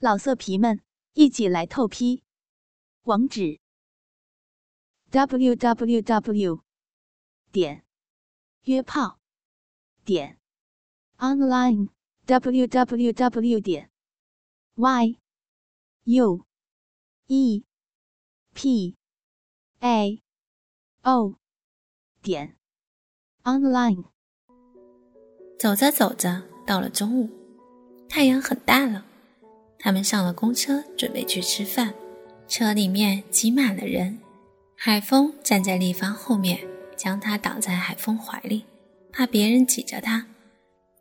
老色皮们，一起来透批！网址：w w w 点约炮点 online w w w 点 y u e p a o 点 online。走着走着，到了中午，太阳很大了。他们上了公车，准备去吃饭。车里面挤满了人。海峰站在丽芳后面，将她挡在海峰怀里，怕别人挤着她。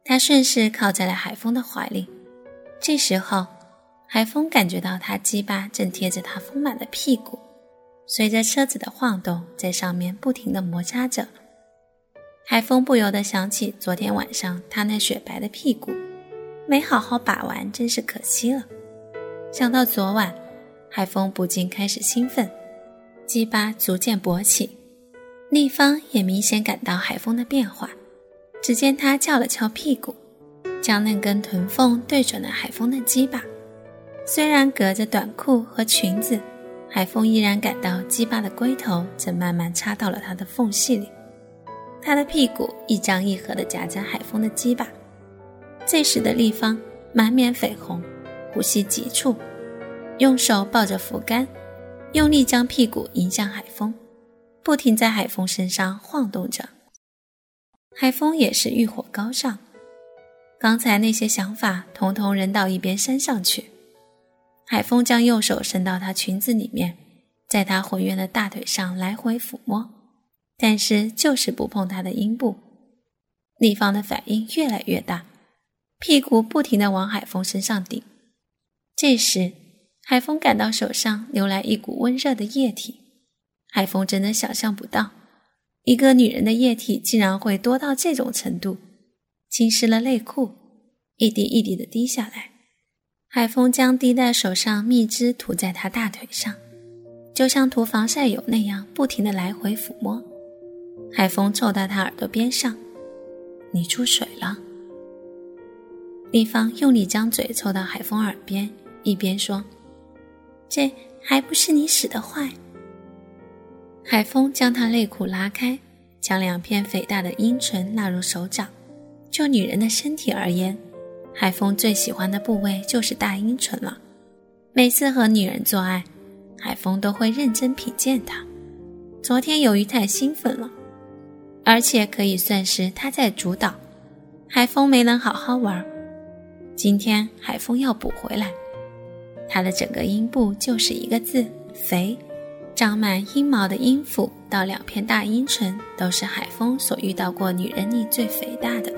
他顺势靠在了海峰的怀里。这时候，海峰感觉到他鸡巴正贴着他丰满的屁股，随着车子的晃动，在上面不停地摩擦着。海峰不由得想起昨天晚上他那雪白的屁股。没好好把玩，真是可惜了。想到昨晚，海风不禁开始兴奋，鸡巴逐渐勃起。丽芳也明显感到海风的变化，只见他翘了翘屁股，将那根臀缝对准了海风的鸡巴。虽然隔着短裤和裙子，海风依然感到鸡巴的龟头正慢慢插到了他的缝隙里。他的屁股一张一合地夹着海风的鸡巴。这时的丽芳满面绯红，呼吸急促，用手抱着扶杆，用力将屁股迎向海风，不停在海风身上晃动着。海风也是欲火高涨，刚才那些想法统统扔到一边山上去。海风将右手伸到她裙子里面，在她浑圆的大腿上来回抚摸，但是就是不碰她的阴部。丽芳的反应越来越大。屁股不停地往海风身上顶，这时海风感到手上流来一股温热的液体。海风真的想象不到，一个女人的液体竟然会多到这种程度，浸湿了内裤，一滴一滴的滴下来。海风将滴在手上蜜汁涂在她大腿上，就像涂防晒油那样，不停地来回抚摸。海风凑到她耳朵边上：“你出水了。”丽芳用力将嘴凑到海风耳边，一边说：“这还不是你使的坏。”海风将她内裤拉开，将两片肥大的阴唇纳入手掌。就女人的身体而言，海风最喜欢的部位就是大阴唇了。每次和女人做爱，海风都会认真品鉴它。昨天由于太兴奋了，而且可以算是他在主导，海风没能好好玩。今天海风要补回来，他的整个阴部就是一个字——肥。长满阴毛的阴府到两片大阴唇，都是海风所遇到过女人里最肥大的。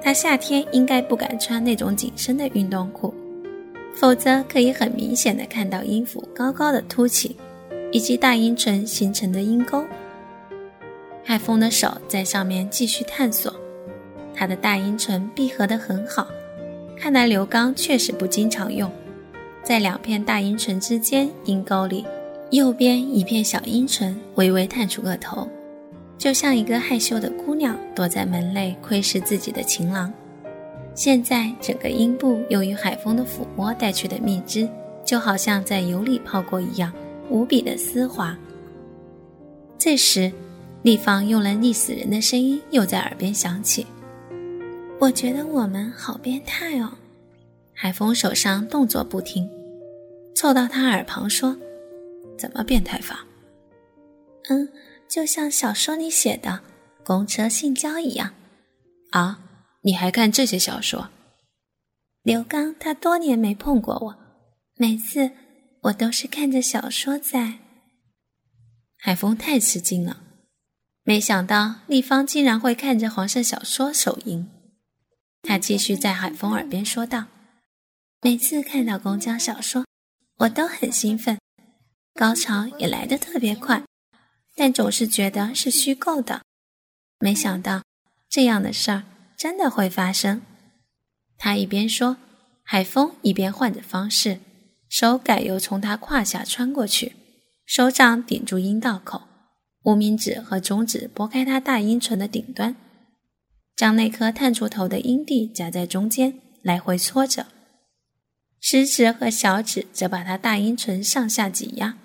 他夏天应该不敢穿那种紧身的运动裤，否则可以很明显的看到阴府高高的凸起，以及大阴唇形成的阴沟。海风的手在上面继续探索，他的大阴唇闭合得很好。看来刘刚确实不经常用，在两片大阴唇之间阴沟里，右边一片小阴唇微微探出个头，就像一个害羞的姑娘躲在门内窥视自己的情郎。现在整个阴部由于海风的抚摸带去的蜜汁，就好像在油里泡过一样，无比的丝滑。这时，丽芳用了腻死人的声音又在耳边响起。我觉得我们好变态哦！海风手上动作不停，凑到他耳旁说：“怎么变态法？”“嗯，就像小说里写的公车性交一样。”“啊，你还看这些小说？”刘刚他多年没碰过我，每次我都是看着小说在。海风太吃惊了，没想到丽芳竟然会看着黄色小说手淫。他继续在海风耳边说道：“每次看到公交小说，我都很兴奋，高潮也来得特别快，但总是觉得是虚构的。没想到这样的事儿真的会发生。”他一边说，海风一边换着方式，手改由从他胯下穿过去，手掌顶住阴道口，无名指和中指拨开他大阴唇的顶端。将那颗探出头的阴蒂夹在中间，来回搓着。食指和小指则把他大阴唇上下挤压，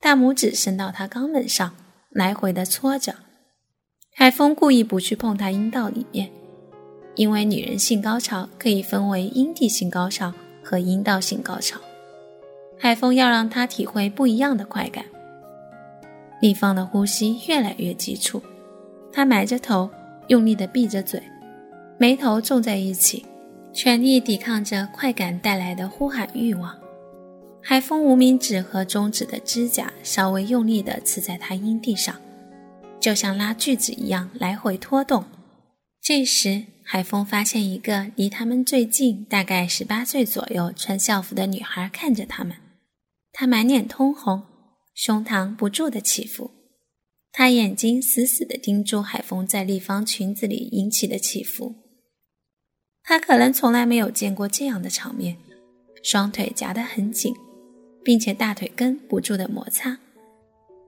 大拇指伸到他肛门上，来回的搓着。海风故意不去碰他阴道里面，因为女人性高潮可以分为阴蒂性高潮和阴道性高潮。海风要让他体会不一样的快感。立方的呼吸越来越急促，他埋着头，用力的闭着嘴，眉头皱在一起。全力抵抗着快感带来的呼喊欲望，海风无名指和中指的指甲稍微用力地刺在他阴蒂上，就像拉锯子一样来回拖动。这时，海风发现一个离他们最近、大概十八岁左右、穿校服的女孩看着他们。她满脸通红，胸膛不住地起伏，他眼睛死死地盯住海风在立方裙子里引起的起伏。他可能从来没有见过这样的场面，双腿夹得很紧，并且大腿根不住的摩擦。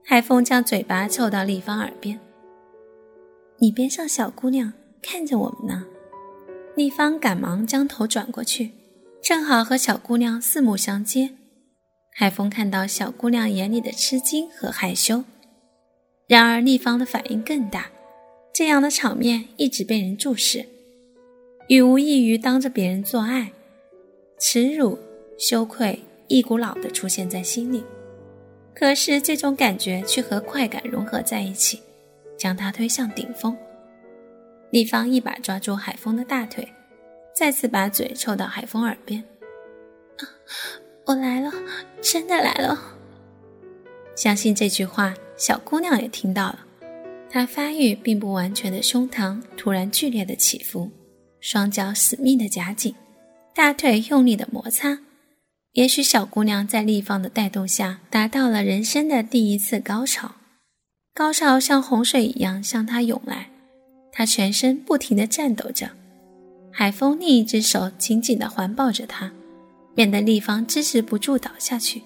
海风将嘴巴凑到立方耳边：“你边上小姑娘看着我们呢。”立方赶忙将头转过去，正好和小姑娘四目相接。海风看到小姑娘眼里的吃惊和害羞，然而立方的反应更大。这样的场面一直被人注视。与无异于当着别人做爱，耻辱、羞愧一股脑的出现在心里。可是这种感觉却和快感融合在一起，将他推向顶峰。立方一把抓住海风的大腿，再次把嘴凑到海风耳边：“我来了，真的来了。”相信这句话，小姑娘也听到了。她发育并不完全的胸膛突然剧烈的起伏。双脚死命的夹紧，大腿用力的摩擦。也许小姑娘在立方的带动下，达到了人生的第一次高潮。高潮像洪水一样向她涌来，她全身不停地颤抖着。海风另一只手紧紧地环抱着她，免得立方支持不住倒下去。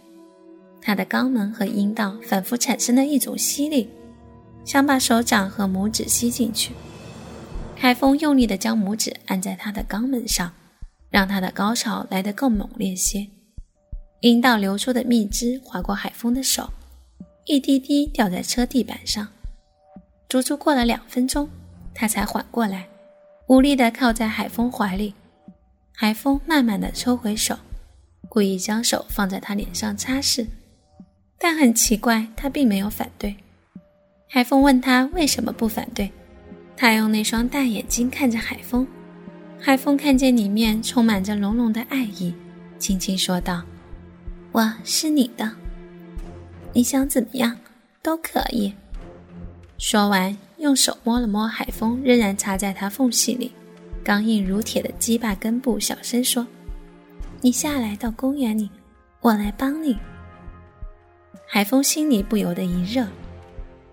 他的肛门和阴道反复产生了一种吸力，想把手掌和拇指吸进去。海风用力地将拇指按在他的肛门上，让他的高潮来得更猛烈些。阴道流出的蜜汁划过海风的手，一滴滴掉在车地板上。足足过了两分钟，他才缓过来，无力地靠在海风怀里。海风慢慢地抽回手，故意将手放在他脸上擦拭，但很奇怪，他并没有反对。海风问他为什么不反对。他用那双大眼睛看着海风，海风看见里面充满着浓浓的爱意，轻轻说道：“我是你的，你想怎么样都可以。”说完，用手摸了摸海风仍然插在他缝隙里、刚硬如铁的鸡巴根部，小声说：“你下来到公园里，我来帮你。”海风心里不由得一热，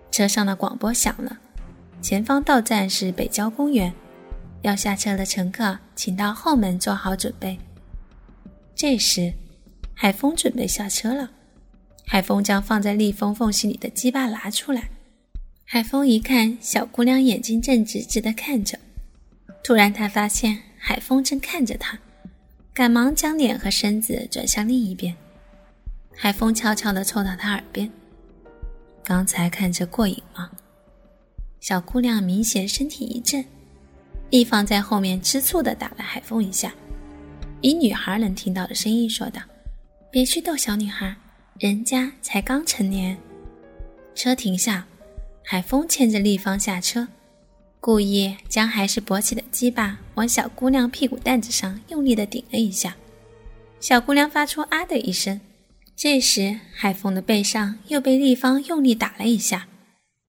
车上的广播响了。前方到站是北郊公园，要下车的乘客请到后门做好准备。这时，海风准备下车了。海风将放在立风缝隙里的鸡巴拿出来。海风一看，小姑娘眼睛正直直的看着。突然，他发现海风正看着他，赶忙将脸和身子转向另一边。海风悄悄地凑到他耳边：“刚才看着过瘾吗？”小姑娘明显身体一震，立方在后面吃醋的打了海风一下，以女孩能听到的声音说道：“别去逗小女孩，人家才刚成年。”车停下，海风牵着立方下车，故意将还是勃起的鸡巴往小姑娘屁股蛋子上用力的顶了一下，小姑娘发出啊的一声。这时，海风的背上又被立方用力打了一下，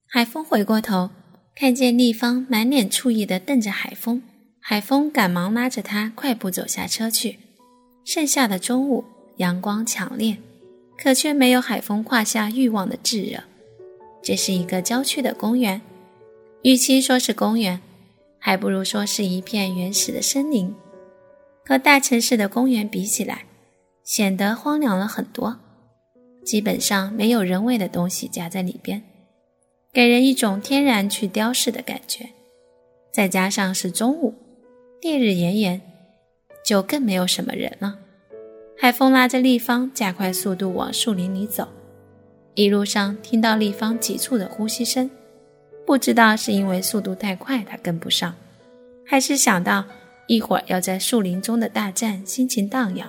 海风回过头。看见立方满脸醋意地瞪着海风，海风赶忙拉着他快步走下车去。盛夏的中午，阳光强烈，可却没有海风胯下欲望的炙热。这是一个郊区的公园，与其说是公园，还不如说是一片原始的森林。和大城市的公园比起来，显得荒凉了很多，基本上没有人为的东西夹在里边。给人一种天然去雕饰的感觉，再加上是中午，烈日炎炎，就更没有什么人了。海风拉着立方加快速度往树林里走，一路上听到立方急促的呼吸声，不知道是因为速度太快他跟不上，还是想到一会儿要在树林中的大战，心情荡漾。